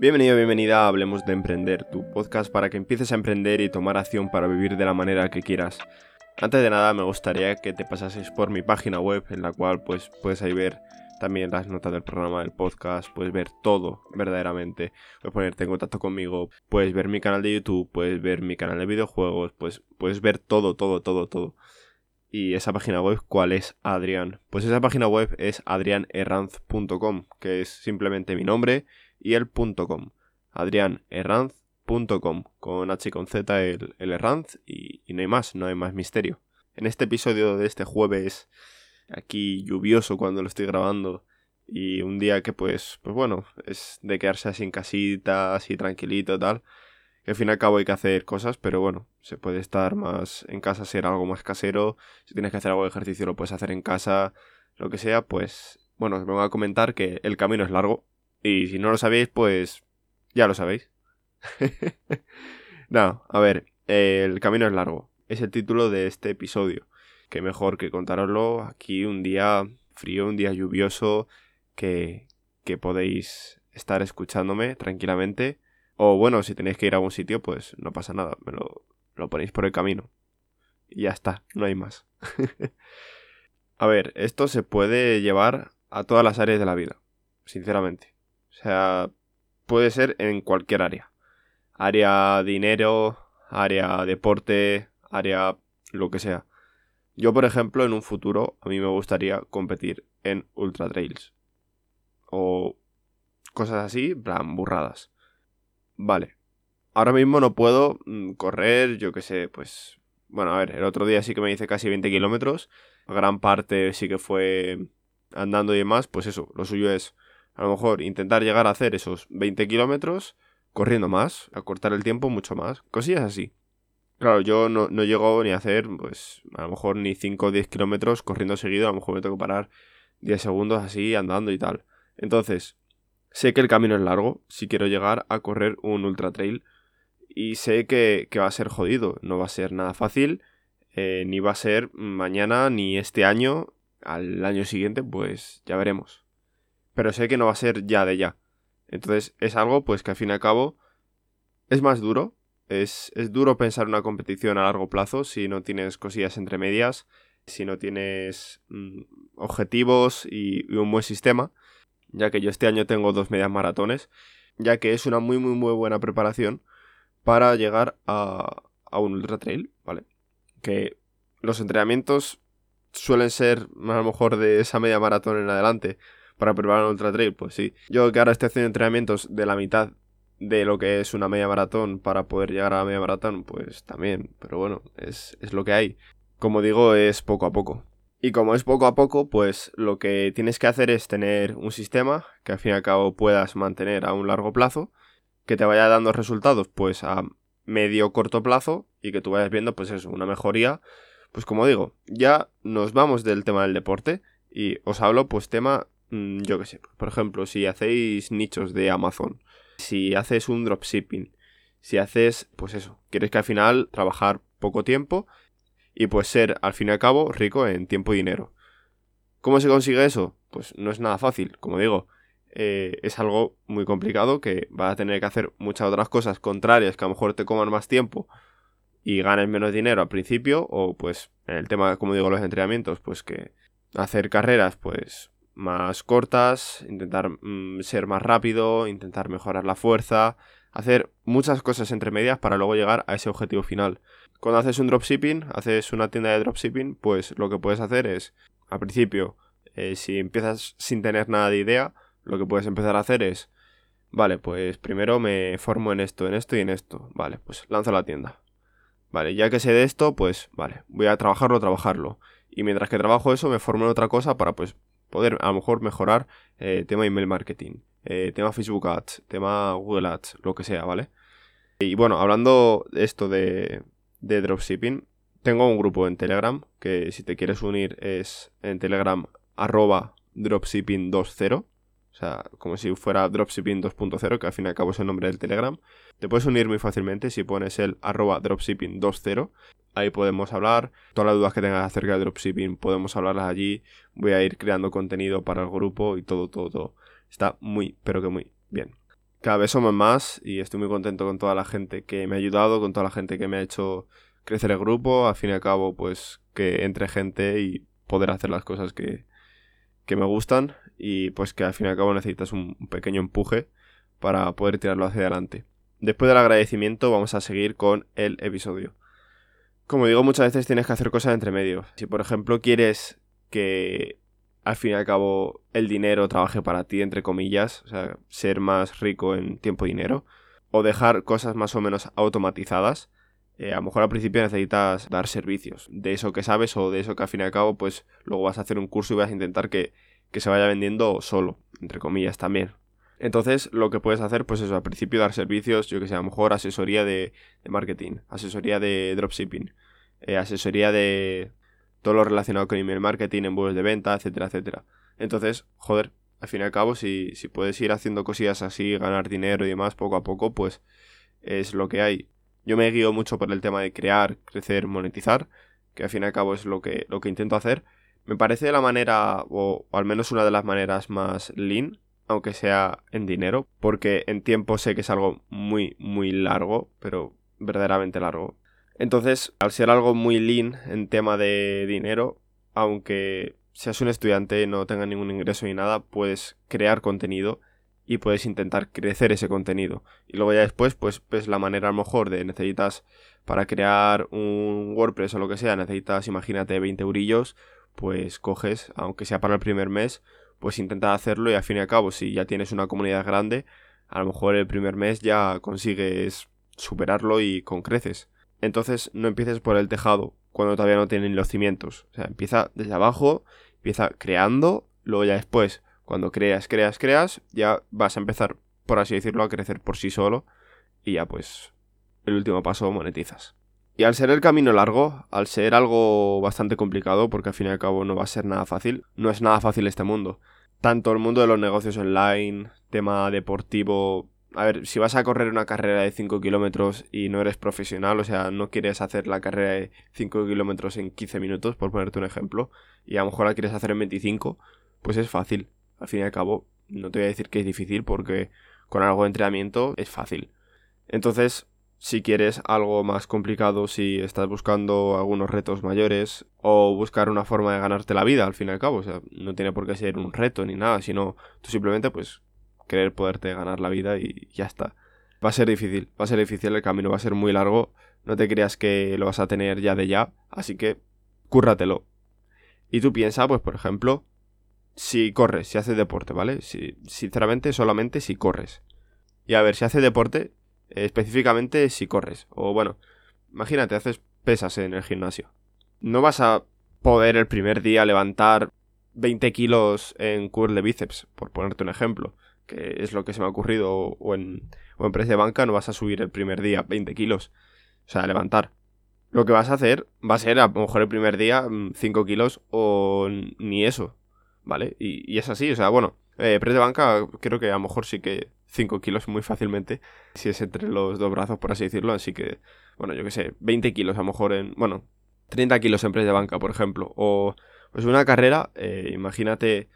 Bienvenido, bienvenida a Hablemos de Emprender, tu podcast para que empieces a emprender y tomar acción para vivir de la manera que quieras. Antes de nada me gustaría que te pasases por mi página web en la cual pues puedes ahí ver también las notas del programa del podcast, puedes ver todo verdaderamente, puedes ponerte en contacto conmigo, puedes ver mi canal de YouTube, puedes ver mi canal de videojuegos, pues puedes ver todo, todo, todo, todo. Y esa página web, ¿cuál es Adrián? Pues esa página web es adrianerranz.com, que es simplemente mi nombre y el .com. adrianerranz.com, con H con Z el, Herranz y, y no hay más, no hay más misterio. En este episodio de este jueves, aquí lluvioso cuando lo estoy grabando, y un día que pues, pues bueno, es de quedarse así en casita, así tranquilito tal, que al fin y al cabo hay que hacer cosas, pero bueno, se puede estar más en casa, ser algo más casero. Si tienes que hacer algo de ejercicio, lo puedes hacer en casa, lo que sea, pues bueno, os vengo a comentar que el camino es largo. Y si no lo sabéis, pues ya lo sabéis. no, a ver, el camino es largo. Es el título de este episodio. Que mejor que contároslo aquí un día frío, un día lluvioso, que, que podéis estar escuchándome tranquilamente o bueno, si tenéis que ir a algún sitio, pues no pasa nada, me lo, lo ponéis por el camino. Y ya está, no hay más. a ver, esto se puede llevar a todas las áreas de la vida, sinceramente. O sea, puede ser en cualquier área. Área dinero, área deporte, área lo que sea. Yo, por ejemplo, en un futuro, a mí me gustaría competir en ultra trails. O cosas así, plan burradas. Vale. Ahora mismo no puedo mm, correr, yo qué sé, pues... Bueno, a ver, el otro día sí que me hice casi 20 kilómetros. Gran parte sí que fue andando y demás. Pues eso, lo suyo es a lo mejor intentar llegar a hacer esos 20 kilómetros corriendo más, a cortar el tiempo mucho más. Cosillas así. Claro, yo no, no llego ni a hacer, pues, a lo mejor ni 5 o 10 kilómetros corriendo seguido. A lo mejor me tengo que parar 10 segundos así andando y tal. Entonces, Sé que el camino es largo si quiero llegar a correr un ultra trail. Y sé que, va a ser jodido, no va a ser nada fácil, eh, ni va a ser mañana ni este año, al año siguiente, pues ya veremos. Pero sé que no va a ser ya de ya. Entonces es algo pues que al fin y al cabo es más duro. Es, es duro pensar una competición a largo plazo si no tienes cosillas entre medias, si no tienes mm, objetivos y un buen sistema ya que yo este año tengo dos medias maratones, ya que es una muy muy muy buena preparación para llegar a, a un ultra trail, ¿vale? Que los entrenamientos suelen ser a lo mejor de esa media maratón en adelante para preparar un ultra trail, pues sí. Yo que ahora estoy haciendo entrenamientos de la mitad de lo que es una media maratón para poder llegar a la media maratón, pues también, pero bueno, es, es lo que hay. Como digo, es poco a poco. Y como es poco a poco, pues lo que tienes que hacer es tener un sistema que al fin y al cabo puedas mantener a un largo plazo, que te vaya dando resultados pues a medio corto plazo y que tú vayas viendo pues eso, una mejoría. Pues como digo, ya nos vamos del tema del deporte y os hablo pues tema, mm, yo qué sé, por ejemplo, si hacéis nichos de Amazon, si haces un dropshipping, si haces pues eso, quieres que al final trabajar poco tiempo y pues ser al fin y al cabo rico en tiempo y dinero. ¿Cómo se consigue eso? Pues no es nada fácil, como digo. Eh, es algo muy complicado que vas a tener que hacer muchas otras cosas contrarias que a lo mejor te coman más tiempo y ganes menos dinero al principio o pues en el tema como digo los entrenamientos pues que hacer carreras pues más cortas intentar mm, ser más rápido intentar mejorar la fuerza hacer muchas cosas entre medias para luego llegar a ese objetivo final cuando haces un dropshipping, haces una tienda de dropshipping, pues lo que puedes hacer es, al principio, eh, si empiezas sin tener nada de idea, lo que puedes empezar a hacer es, vale, pues primero me formo en esto, en esto y en esto. Vale, pues lanzo la tienda. Vale, ya que sé de esto, pues vale, voy a trabajarlo, trabajarlo. Y mientras que trabajo eso, me formo en otra cosa para pues poder a lo mejor mejorar eh, tema email marketing, eh, tema Facebook Ads, tema Google Ads, lo que sea, ¿vale? Y bueno, hablando de esto de, de dropshipping, tengo un grupo en Telegram que si te quieres unir es en Telegram arroba dropshipping20, o sea, como si fuera dropshipping 2.0, que al fin y al cabo es el nombre del Telegram. Te puedes unir muy fácilmente si pones el arroba dropshipping20. Ahí podemos hablar. Todas las dudas que tengas acerca de dropshipping podemos hablarlas allí. Voy a ir creando contenido para el grupo y todo, todo, todo. Está muy, pero que muy bien. cada vez somos más y estoy muy contento con toda la gente que me ha ayudado, con toda la gente que me ha hecho crecer el grupo, al fin y al cabo, pues que entre gente y poder hacer las cosas que, que me gustan y pues que al fin y al cabo necesitas un pequeño empuje para poder tirarlo hacia adelante. Después del agradecimiento vamos a seguir con el episodio. Como digo, muchas veces tienes que hacer cosas entre medio. Si por ejemplo quieres que al fin y al cabo el dinero trabaje para ti, entre comillas, o sea, ser más rico en tiempo y dinero, o dejar cosas más o menos automatizadas, eh, a lo mejor al principio necesitas dar servicios de eso que sabes o de eso que al fin y al cabo pues luego vas a hacer un curso y vas a intentar que, que se vaya vendiendo solo, entre comillas también. Entonces, lo que puedes hacer, pues eso, al principio dar servicios, yo que sé, a lo mejor asesoría de, marketing, asesoría de dropshipping, eh, asesoría de todo lo relacionado con email marketing, embudos de venta, etcétera, etcétera. Entonces, joder, al fin y al cabo, si, si puedes ir haciendo cosillas así, ganar dinero y demás poco a poco, pues es lo que hay. Yo me guío mucho por el tema de crear, crecer, monetizar, que al fin y al cabo es lo que, lo que intento hacer. Me parece la manera, o, o al menos una de las maneras más lean, aunque sea en dinero, porque en tiempo sé que es algo muy, muy largo, pero verdaderamente largo. Entonces, al ser algo muy lean en tema de dinero, aunque seas un estudiante, no tenga ningún ingreso ni nada, puedes crear contenido y puedes intentar crecer ese contenido. Y luego ya después, pues ves la manera a lo mejor de necesitas para crear un WordPress o lo que sea, necesitas, imagínate, 20 eurillos, pues coges, aunque sea para el primer mes, pues intenta hacerlo y al fin y al cabo, si ya tienes una comunidad grande, a lo mejor el primer mes ya consigues superarlo y con creces. Entonces no empieces por el tejado cuando todavía no tienen los cimientos. O sea, empieza desde abajo, empieza creando, luego ya después, cuando creas, creas, creas, ya vas a empezar, por así decirlo, a crecer por sí solo y ya pues el último paso monetizas. Y al ser el camino largo, al ser algo bastante complicado, porque al fin y al cabo no va a ser nada fácil, no es nada fácil este mundo. Tanto el mundo de los negocios online, tema deportivo... A ver, si vas a correr una carrera de 5 kilómetros y no eres profesional, o sea, no quieres hacer la carrera de 5 kilómetros en 15 minutos, por ponerte un ejemplo, y a lo mejor la quieres hacer en 25, pues es fácil. Al fin y al cabo, no te voy a decir que es difícil porque con algo de entrenamiento es fácil. Entonces, si quieres algo más complicado, si estás buscando algunos retos mayores o buscar una forma de ganarte la vida, al fin y al cabo. O sea, no tiene por qué ser un reto ni nada, sino tú simplemente pues querer poderte ganar la vida y ya está. Va a ser difícil, va a ser difícil, el camino va a ser muy largo, no te creas que lo vas a tener ya de ya, así que cúrratelo. Y tú piensa, pues por ejemplo, si corres, si haces deporte, ¿vale? Si, sinceramente, solamente si corres. Y a ver, si haces deporte, específicamente si corres. O bueno, imagínate, haces pesas en el gimnasio. No vas a poder el primer día levantar 20 kilos en curl de bíceps, por ponerte un ejemplo, que es lo que se me ha ocurrido, o en, o de banca no vas a subir el primer día 20 kilos, o sea, levantar. Lo que vas a hacer va a ser a lo mejor el primer día 5 mm, kilos o ni eso, ¿vale? Y, es así, o sea, bueno, eh, de banca creo que a lo mejor sí que 5 kilos muy fácilmente, si es entre los dos brazos, por así decirlo. Así que, bueno, yo que sé, 20 kilos a lo mejor en, bueno, 30 kilos en press de banca, por ejemplo. O, pues una carrera, eh, imagínate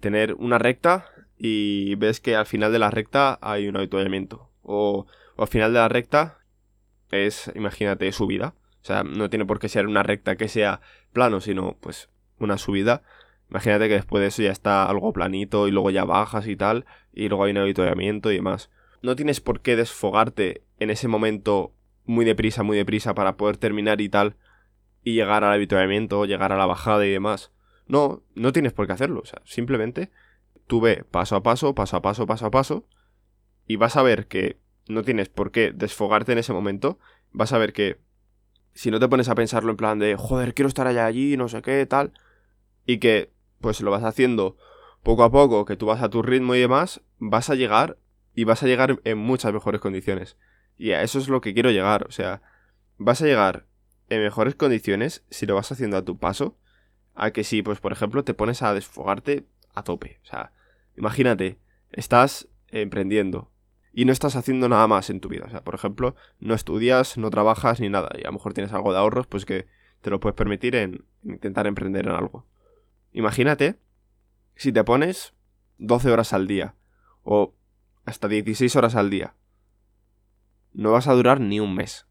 tener una recta y ves que al final de la recta hay un avituallamiento. O, o al final de la recta es, imagínate, subida. O sea, no tiene por qué ser una recta que sea plano, sino pues una subida Imagínate que después de eso ya está algo planito y luego ya bajas y tal, y luego hay un avituallamiento y demás. No tienes por qué desfogarte en ese momento muy deprisa, muy deprisa para poder terminar y tal, y llegar al avituallamiento, llegar a la bajada y demás. No, no tienes por qué hacerlo. O sea, simplemente tú ve paso a paso, paso a paso, paso a paso, y vas a ver que no tienes por qué desfogarte en ese momento. Vas a ver que si no te pones a pensarlo en plan de, joder, quiero estar allá allí, no sé qué, tal, y que pues lo vas haciendo poco a poco, que tú vas a tu ritmo y demás, vas a llegar y vas a llegar en muchas mejores condiciones. Y a eso es lo que quiero llegar, o sea, vas a llegar en mejores condiciones si lo vas haciendo a tu paso, a que si, pues por ejemplo, te pones a desfogarte a tope. O sea, imagínate, estás emprendiendo y no estás haciendo nada más en tu vida. O sea, por ejemplo, no estudias, no trabajas ni nada, y a lo mejor tienes algo de ahorros, pues que te lo puedes permitir en intentar emprender en algo. Imagínate si te pones 12 horas al día o hasta 16 horas al día. No vas a durar ni un mes.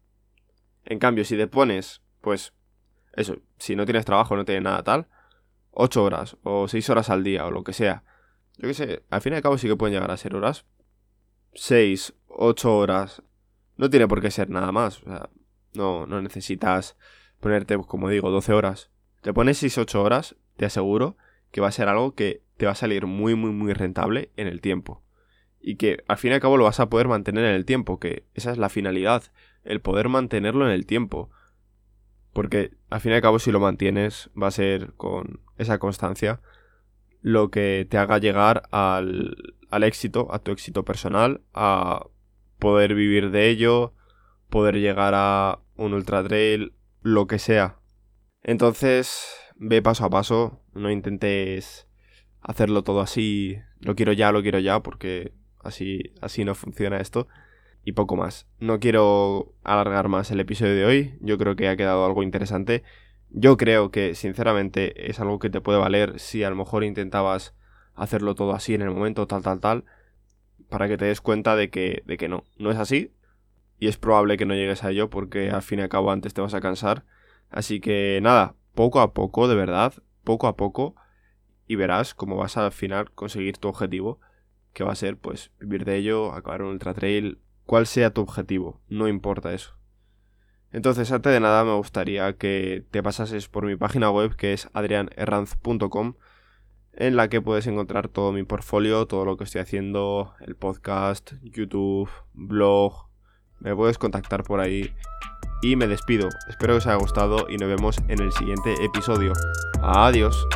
En cambio, si te pones, pues, eso, si no tienes trabajo, no tienes nada tal, 8 horas o 6 horas al día o lo que sea. Yo qué sé, al fin y al cabo sí que pueden llegar a ser horas. 6, 8 horas. No tiene por qué ser nada más. O sea, no, no necesitas ponerte, pues, como digo, 12 horas. Te pones 6, 8 horas, te aseguro que va a ser algo que te va a salir muy, muy, muy rentable en el tiempo. Y que al fin y al cabo lo vas a poder mantener en el tiempo, que esa es la finalidad, el poder mantenerlo en el tiempo. Porque al fin y al cabo si lo mantienes va a ser con esa constancia lo que te haga llegar al, al éxito, a tu éxito personal, a poder vivir de ello, poder llegar a un ultra trail, lo que sea. Entonces, ve paso a paso, no intentes hacerlo todo así, lo quiero ya, lo quiero ya, porque así, así no funciona esto. Y poco más. No quiero alargar más el episodio de hoy, yo creo que ha quedado algo interesante. Yo creo que, sinceramente, es algo que te puede valer si a lo mejor intentabas hacerlo todo así en el momento, tal, tal, tal, para que te des cuenta de que, de que no, no es así. Y es probable que no llegues a ello porque al fin y al cabo antes te vas a cansar. Así que nada, poco a poco, de verdad, poco a poco, y verás cómo vas a al final conseguir tu objetivo, que va a ser pues vivir de ello, acabar un ultra trail, cual sea tu objetivo, no importa eso. Entonces, antes de nada, me gustaría que te pasases por mi página web que es adrianerranz.com, en la que puedes encontrar todo mi portfolio, todo lo que estoy haciendo, el podcast, YouTube, blog. Me puedes contactar por ahí y me despido. Espero que os haya gustado y nos vemos en el siguiente episodio. Adiós.